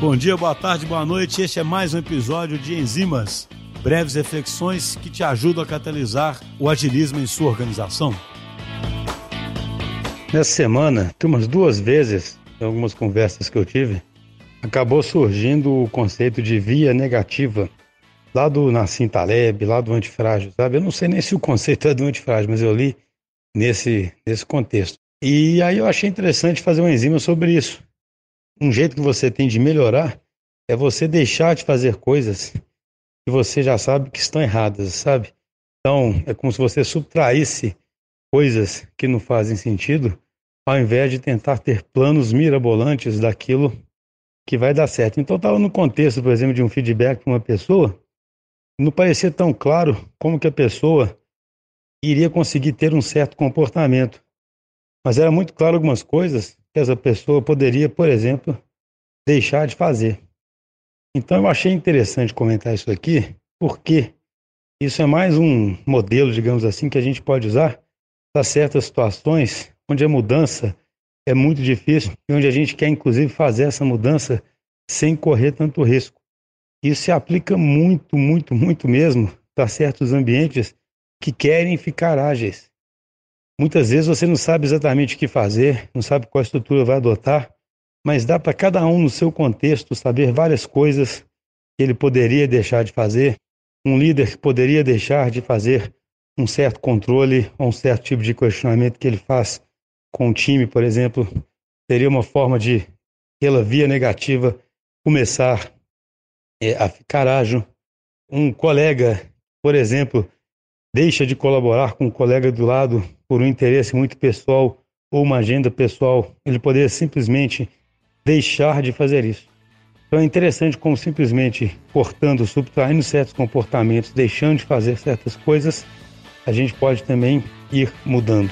Bom dia, boa tarde, boa noite. Este é mais um episódio de Enzimas, breves reflexões que te ajudam a catalisar o agilismo em sua organização. Nessa semana, tem umas duas vezes, em algumas conversas que eu tive, acabou surgindo o conceito de via negativa, lá do Nassim Taleb, lá do antifrágil, sabe? Eu não sei nem se o conceito é do antifrágil, mas eu li nesse, nesse contexto. E aí eu achei interessante fazer uma enzima sobre isso um jeito que você tem de melhorar é você deixar de fazer coisas que você já sabe que estão erradas, sabe? Então, é como se você subtraísse coisas que não fazem sentido, ao invés de tentar ter planos mirabolantes daquilo que vai dar certo. Então, estava no contexto, por exemplo, de um feedback para uma pessoa, não parecia tão claro como que a pessoa iria conseguir ter um certo comportamento. Mas era muito claro algumas coisas que essa pessoa poderia, por exemplo, deixar de fazer. Então eu achei interessante comentar isso aqui, porque isso é mais um modelo, digamos assim, que a gente pode usar para certas situações onde a mudança é muito difícil e onde a gente quer, inclusive, fazer essa mudança sem correr tanto risco. Isso se aplica muito, muito, muito mesmo para certos ambientes que querem ficar ágeis. Muitas vezes você não sabe exatamente o que fazer, não sabe qual estrutura vai adotar, mas dá para cada um no seu contexto saber várias coisas que ele poderia deixar de fazer, um líder que poderia deixar de fazer um certo controle ou um certo tipo de questionamento que ele faz com o time, por exemplo, seria uma forma de, pela via negativa, começar é, a ficar ágil. Um colega, por exemplo, deixa de colaborar com o colega do lado por um interesse muito pessoal ou uma agenda pessoal, ele poderia simplesmente deixar de fazer isso. Então é interessante como simplesmente cortando, subtraindo certos comportamentos, deixando de fazer certas coisas, a gente pode também ir mudando.